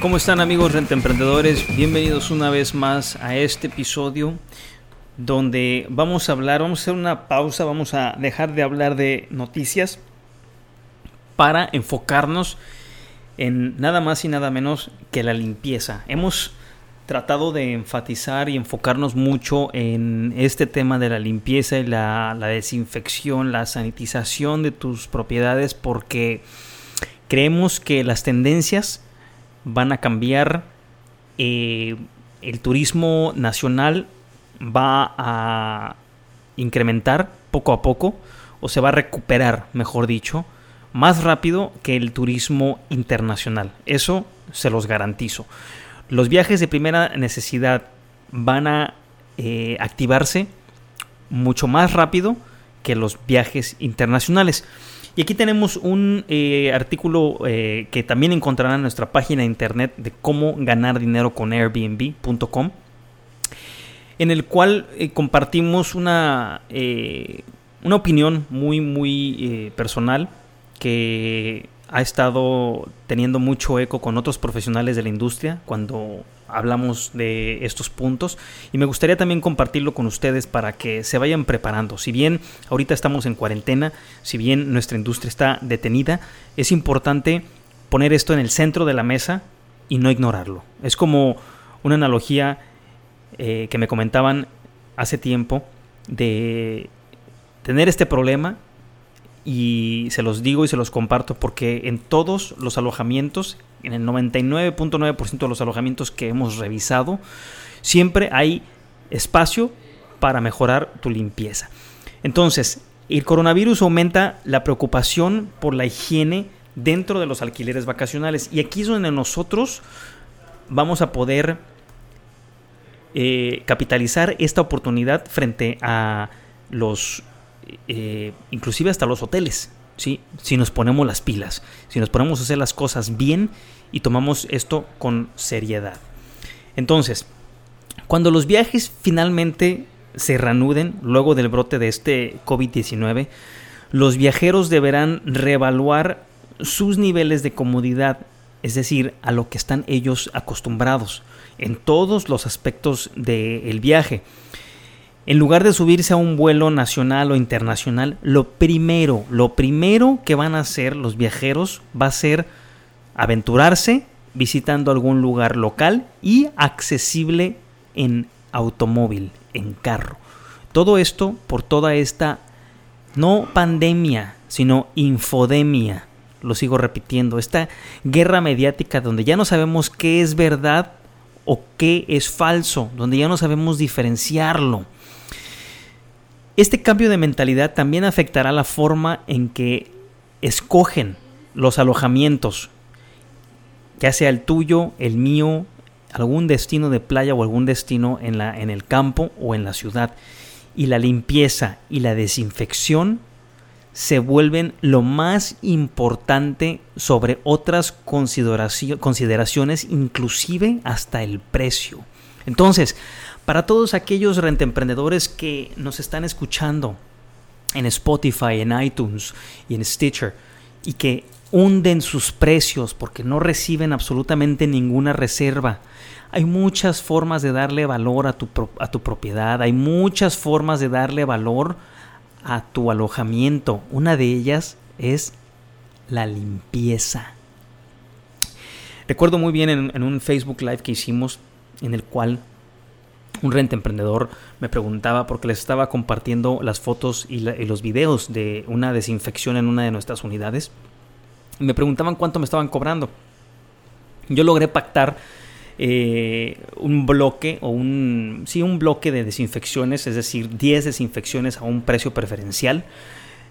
¿Cómo están amigos renta emprendedores? Bienvenidos una vez más a este episodio donde vamos a hablar, vamos a hacer una pausa, vamos a dejar de hablar de noticias para enfocarnos en nada más y nada menos que la limpieza. Hemos tratado de enfatizar y enfocarnos mucho en este tema de la limpieza y la, la desinfección, la sanitización de tus propiedades porque creemos que las tendencias van a cambiar. eh, el turismo nacional va a incrementar poco a poco o se va a recuperar, mejor dicho, más rápido que el turismo internacional. Eso se los garantizo. Los viajes de primera necesidad van a eh, activarse mucho más rápido que los viajes internacionales. Y aquí tenemos un eh, artículo eh, que también encontrarán en nuestra página de internet de cómo ganar dinero con Airbnb.com, en el cual eh, compartimos una, una opinión muy, muy personal que ha estado teniendo mucho eco con otros profesionales de la industria cuando hablamos de estos puntos y me gustaría también compartirlo con ustedes para que se vayan preparando. Si bien ahorita estamos en cuarentena, si bien nuestra industria está detenida, es importante poner esto en el centro de la mesa y no ignorarlo. Es como una analogía eh, que me comentaban hace tiempo de tener este problema y se los digo y se los comparto porque en todos los alojamientos, en el 99.9% de los alojamientos que hemos revisado, siempre hay espacio para mejorar tu limpieza. Entonces, el coronavirus aumenta la preocupación por la higiene dentro de los alquileres vacacionales y aquí es donde nosotros vamos a poder eh, capitalizar esta oportunidad frente a los eh, inclusive hasta los hoteles, si nos ponemos las pilas, si nos ponemos a hacer las cosas bien y tomamos esto con seriedad. Entonces, cuando los viajes finalmente se reanuden luego del brote de este COVID-19, los viajeros deberán reevaluar sus niveles de comodidad, es decir, a lo que están ellos acostumbrados en todos los aspectos del viaje. En lugar de subirse a un vuelo nacional o internacional, lo primero, lo primero que van a hacer los viajeros va a ser aventurarse visitando algún lugar local y accesible en automóvil, en carro. Todo esto por toda esta no pandemia, sino infodemia. Lo sigo repitiendo, esta guerra mediática donde ya no sabemos qué es verdad o qué es falso, donde ya no sabemos diferenciarlo. Este cambio de mentalidad también afectará la forma en que escogen los alojamientos, ya sea el tuyo, el mío, algún destino de playa o algún destino en, la, en el campo o en la ciudad. Y la limpieza y la desinfección se vuelven lo más importante sobre otras consideracio- consideraciones, inclusive hasta el precio. Entonces, para todos aquellos rentemprendedores que nos están escuchando en Spotify, en iTunes y en Stitcher y que hunden sus precios porque no reciben absolutamente ninguna reserva. Hay muchas formas de darle valor a tu, propiedad, hay muchas formas de darle valor a tu alojamiento. Una de ellas es la limpieza. Recuerdo muy bien en, en un Facebook Live que hicimos en el cual un renta emprendedor me preguntaba porque les estaba compartiendo las fotos y, los videos de una desinfección en una de nuestras unidades. Me preguntaban cuánto me estaban cobrando. Yo logré pactar eh, un bloque o un, sí, un bloque de desinfecciones, es decir, 10 desinfecciones a un precio preferencial.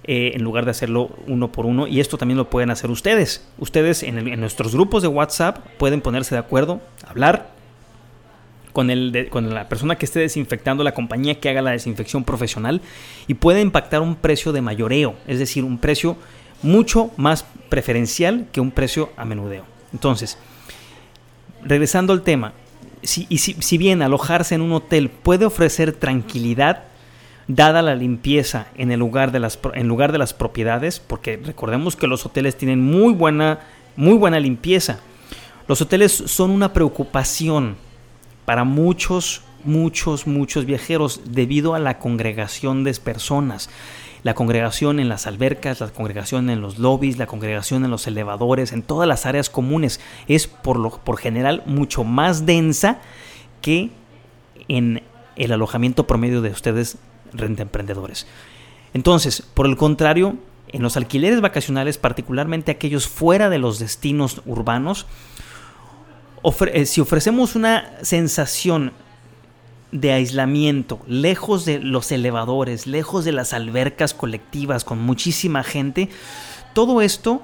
eh, en lugar de hacerlo uno por uno. Y esto también lo pueden hacer ustedes. Ustedes en nuestros grupos de WhatsApp pueden ponerse de acuerdo, hablar, con, el con la persona que esté desinfectando, la compañía que haga la desinfección profesional y puede impactar un precio de mayoreo, es decir, un precio mucho más preferencial que un precio a menudeo. Entonces, regresando al tema, si, y si, bien alojarse en un hotel puede ofrecer tranquilidad, dada la limpieza en, el lugar de las, en lugar de las propiedades, porque recordemos que los hoteles tienen muy buena, muy buena limpieza. Los hoteles son una preocupación para muchos, muchos, muchos viajeros debido a la congregación de personas. La congregación en las albercas, la congregación en los lobbies, la congregación en los elevadores, en todas las áreas comunes, es por, lo, por general mucho más densa que en el alojamiento promedio de ustedes renta emprendedores. Entonces, por el contrario, en los alquileres vacacionales, particularmente aquellos fuera de los destinos urbanos, eh, si ofrecemos una sensación de aislamiento, lejos de los elevadores, lejos de las albercas colectivas con muchísima gente, todo esto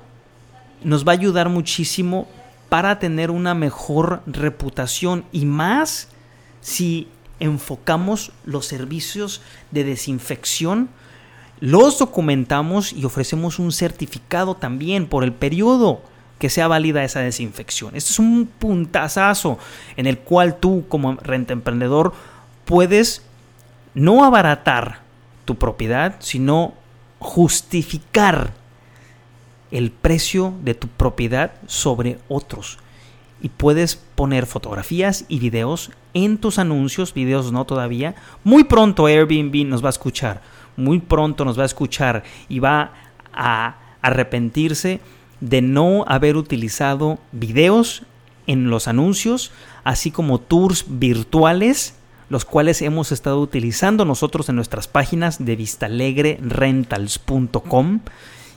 nos va a ayudar muchísimo para tener una mejor reputación y más si enfocamos los servicios de desinfección, los documentamos y ofrecemos un certificado también por el periodo que sea válida esa desinfección. Este es un puntazazo en el cual tú como renta emprendedor puedes no abaratar tu propiedad, sino justificar el precio de tu propiedad sobre otros y puedes poner fotografías y videos en tus anuncios, videos no todavía. Muy pronto Airbnb nos va a escuchar, muy pronto nos va a escuchar y va a arrepentirse de no haber utilizado videos en los anuncios, así como tours virtuales, los cuales hemos estado utilizando nosotros en nuestras páginas de vistalegrerentals.com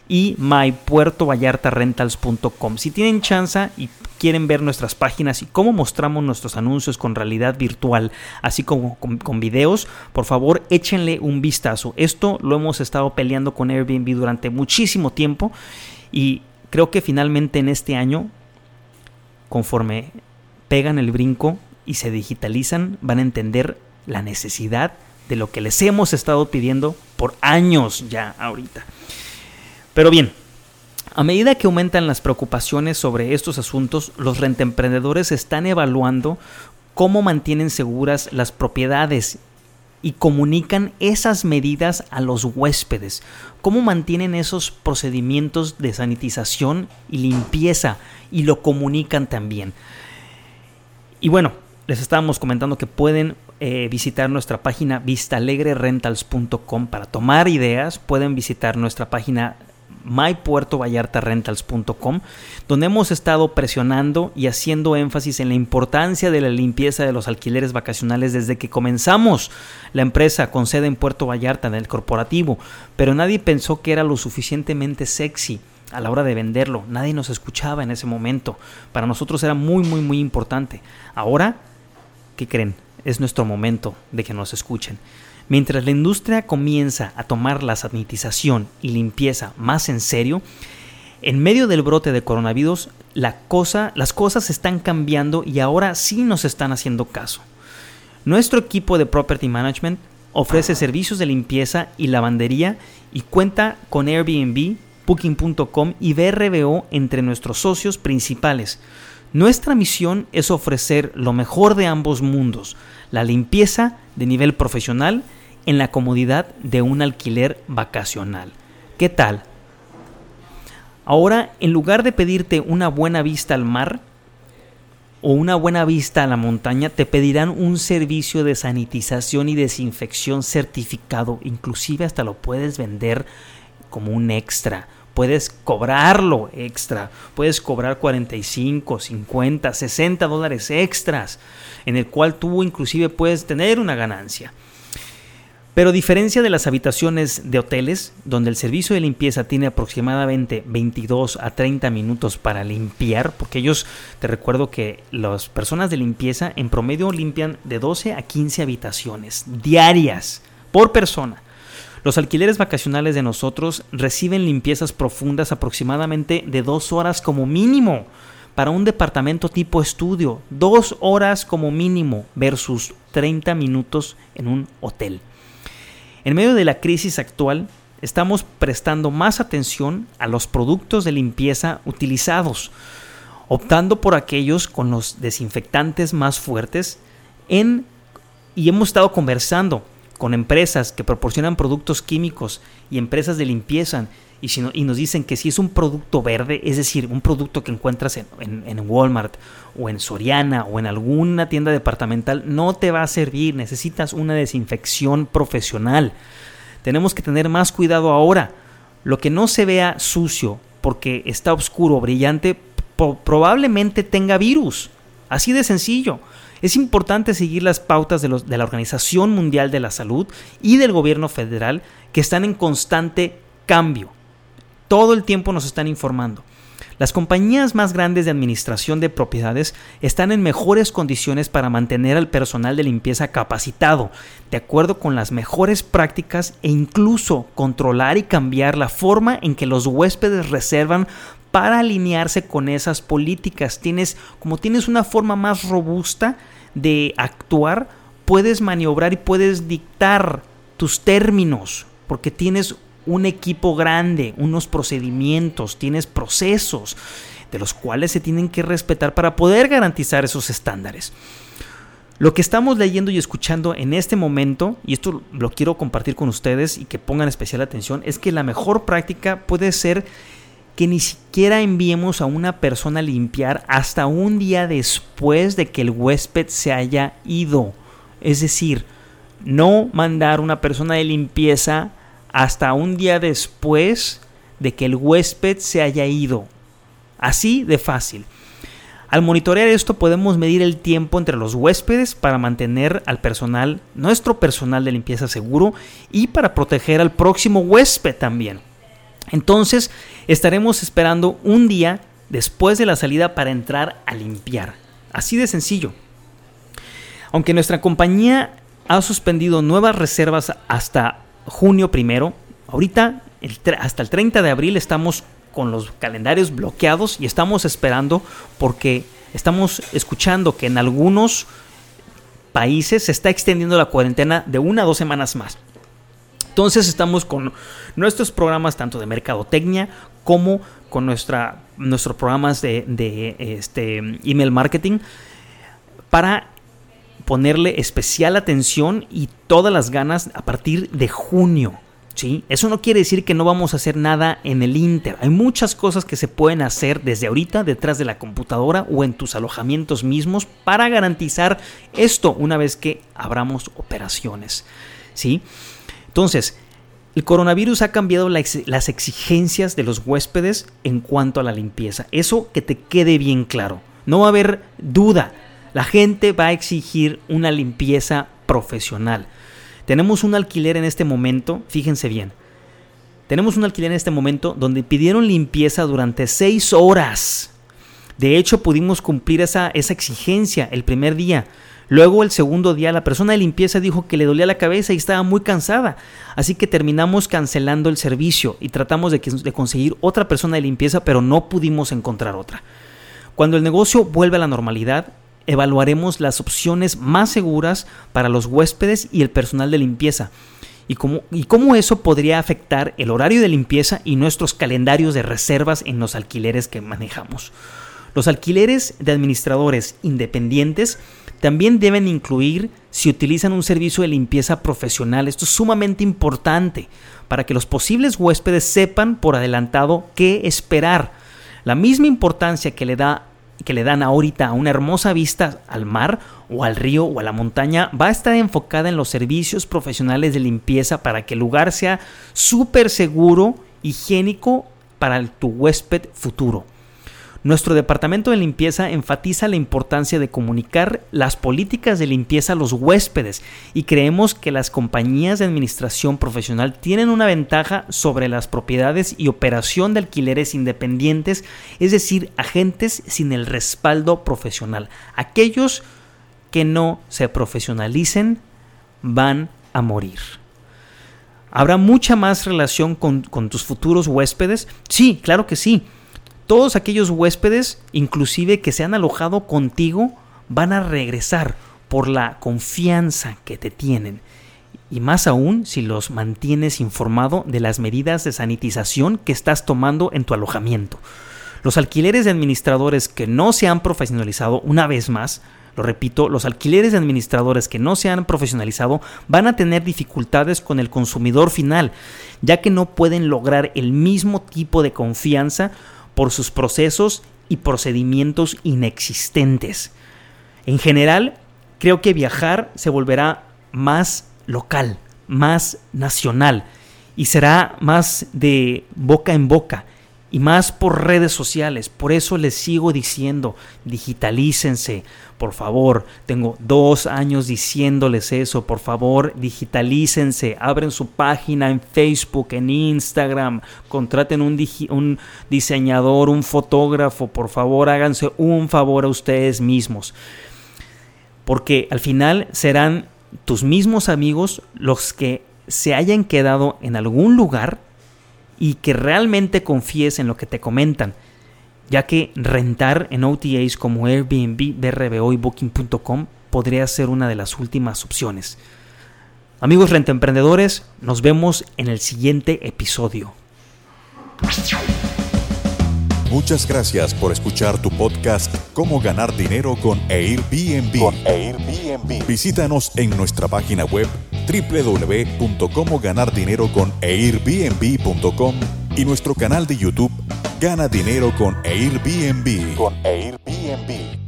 y mypuertovallartarentals.com. Si tienen chance y quieren ver nuestras páginas y cómo mostramos nuestros anuncios con realidad virtual, así como con, videos, por favor échenle un vistazo. Esto lo hemos estado peleando con Airbnb durante muchísimo tiempo y creo que finalmente en este año, conforme pegan el brinco y se digitalizan, van a entender la necesidad de lo que les hemos estado pidiendo por años ya ahorita. Pero bien, a medida que aumentan las preocupaciones sobre estos asuntos, los rentemprendedores están evaluando cómo mantienen seguras las propiedades y comunican esas medidas a los huéspedes, cómo mantienen esos procedimientos de sanitización y limpieza y lo comunican también. Y bueno, les estábamos comentando que pueden eh, visitar nuestra página vistalegrerentals.com para tomar ideas, pueden visitar nuestra página mypuertovallartarentals.com, donde hemos estado presionando y haciendo énfasis en la importancia de la limpieza de los alquileres vacacionales desde que comenzamos la empresa con sede en Puerto Vallarta, en el corporativo, pero nadie pensó que era lo suficientemente sexy a la hora de venderlo. Nadie nos escuchaba en ese momento. Para nosotros era muy, muy, muy importante. Ahora, ¿qué creen? Es nuestro momento de que nos escuchen. Mientras la industria comienza a tomar la sanitización y limpieza más en serio, en medio del brote de coronavirus, la cosa, las cosas están cambiando y ahora sí nos están haciendo caso. Nuestro equipo de Property Management ofrece servicios de limpieza y lavandería y cuenta con Airbnb, Booking.com y BRBO entre nuestros socios principales. Nuestra misión es ofrecer lo mejor de ambos mundos, la limpieza de nivel profesional en la comodidad de un alquiler vacacional. ¿Qué tal? Ahora, en lugar de pedirte una buena vista al mar o una buena vista a la montaña, te pedirán un servicio de sanitización y desinfección certificado. Inclusive hasta lo puedes vender como un extra. Puedes cobrarlo extra. Puedes cobrar 45, 50, 60 dólares extras, en el cual tú inclusive puedes tener una ganancia. Pero a diferencia de las habitaciones de hoteles, donde el servicio de limpieza tiene aproximadamente 22 a 30 minutos para limpiar, porque ellos, te recuerdo que las personas de limpieza en promedio limpian de 12 a 15 habitaciones diarias por persona. Los alquileres vacacionales de nosotros reciben limpiezas profundas aproximadamente de dos horas como mínimo para un departamento tipo estudio, dos horas como mínimo versus 30 minutos en un hotel. En medio de la crisis actual, estamos prestando más atención a los productos de limpieza utilizados, optando por aquellos con los desinfectantes más fuertes en, y hemos estado conversando con empresas que proporcionan productos químicos y empresas de limpieza y, si y nos dicen que si es un producto verde, es decir, un producto que encuentras en, en, Walmart o en Soriana o en alguna tienda departamental, no te va a servir, necesitas una desinfección profesional. Tenemos que tener más cuidado ahora. Lo que no se vea sucio porque está oscuro, brillante, probablemente tenga virus. Así de sencillo. Es importante seguir las pautas de, los, de, la Organización Mundial de la Salud y del gobierno federal que están en constante cambio. Todo el tiempo nos están informando. Las compañías más grandes de administración de propiedades están en mejores condiciones para mantener al personal de limpieza capacitado, de acuerdo con las mejores prácticas e incluso controlar y cambiar la forma en que los huéspedes reservan para alinearse con esas políticas. Tienes, como tienes una forma más robusta de actuar, puedes maniobrar y puedes dictar tus términos, porque tienes un equipo grande, unos procedimientos, tienes procesos de los cuales se tienen que respetar para poder garantizar esos estándares. Lo que estamos leyendo y escuchando en este momento, y esto lo quiero compartir con ustedes y que pongan especial atención, es que la mejor práctica puede ser que ni siquiera enviemos a una persona a limpiar hasta un día después de que el huésped se haya ido. Es decir, no mandar una persona de limpieza hasta un día después de que el huésped se haya ido. Así de fácil. Al monitorear esto podemos medir el tiempo entre los huéspedes para mantener al personal, nuestro personal de limpieza seguro y para proteger al próximo huésped también. Entonces estaremos esperando un día después de la salida para entrar a limpiar. Así de sencillo. Aunque nuestra compañía ha suspendido nuevas reservas hasta junio primero. Ahorita, hasta el 30 de abril, estamos con los calendarios bloqueados y estamos esperando porque estamos escuchando que en algunos países se está extendiendo la cuarentena de una a dos semanas más. Entonces estamos con nuestros programas tanto de mercadotecnia como con nuestra, nuestros programas de, de este, email marketing para ponerle especial atención y todas las ganas a partir de junio. ¿sí? Eso no quiere decir que no vamos a hacer nada en el Inter. Hay muchas cosas que se pueden hacer desde ahorita detrás de la computadora o en tus alojamientos mismos para garantizar esto una vez que abramos operaciones. ¿sí? Entonces, el coronavirus ha cambiado las exigencias de los huéspedes en cuanto a la limpieza. Eso que te quede bien claro. No va a haber duda la gente va a exigir una limpieza profesional. Tenemos un alquiler en este momento, fíjense bien. Tenemos un alquiler en este momento donde pidieron limpieza durante seis horas. De hecho, pudimos cumplir esa, esa exigencia el primer día. Luego, el segundo día, la persona de limpieza dijo que le dolía la cabeza y estaba muy cansada. Así que terminamos cancelando el servicio y tratamos de, de conseguir otra persona de limpieza, pero no pudimos encontrar otra. Cuando el negocio vuelve a la normalidad, evaluaremos las opciones más seguras para los huéspedes y el personal de limpieza y cómo, y cómo eso podría afectar el horario de limpieza y nuestros calendarios de reservas en los alquileres que manejamos. Los alquileres de administradores independientes también deben incluir si utilizan un servicio de limpieza profesional. Esto es sumamente importante para que los posibles huéspedes sepan por adelantado qué esperar. La misma importancia que le da que le dan ahorita una hermosa vista al mar o al río o a la montaña va a estar enfocada en los servicios profesionales de limpieza para que el lugar sea súper seguro, higiénico para tu huésped futuro. Nuestro departamento de limpieza enfatiza la importancia de comunicar las políticas de limpieza a los huéspedes y creemos que las compañías de administración profesional tienen una ventaja sobre las propiedades y operación de alquileres independientes, es decir, agentes sin el respaldo profesional. Aquellos que no se profesionalicen van a morir. ¿Habrá mucha más relación con, tus futuros huéspedes? Sí, claro que sí todos aquellos huéspedes, inclusive que se han alojado contigo, van a regresar por la confianza que te tienen. Y más aún si los mantienes informado de las medidas de sanitización que estás tomando en tu alojamiento. Los alquileres de administradores que no se han profesionalizado, una vez más, lo repito, los alquileres de administradores que no se han profesionalizado van a tener dificultades con el consumidor final, ya que no pueden lograr el mismo tipo de confianza por sus procesos y procedimientos inexistentes. En general, creo que viajar se volverá más local, más nacional y será más de boca en boca y más por redes sociales. Por eso les sigo diciendo, digitalícense, por favor. Tengo dos años diciéndoles eso, por favor, digitalícense, abren su página en Facebook, en Instagram, contraten un, un diseñador, un fotógrafo, por favor, háganse un favor a ustedes mismos. Porque al final serán tus mismos amigos los que se hayan quedado en algún lugar y que realmente confíes en lo que te comentan, ya que rentar en OTAs como Airbnb, BRBO y Booking.com podría ser una de las últimas opciones. Amigos rentemprendedores, nos vemos en el siguiente episodio. Muchas gracias por escuchar tu podcast Cómo ganar dinero con Airbnb. Con Airbnb. Visítanos en nuestra página web www.comoganardineroconairbnb.com y nuestro canal de YouTube Gana Dinero con Airbnb. Con Airbnb.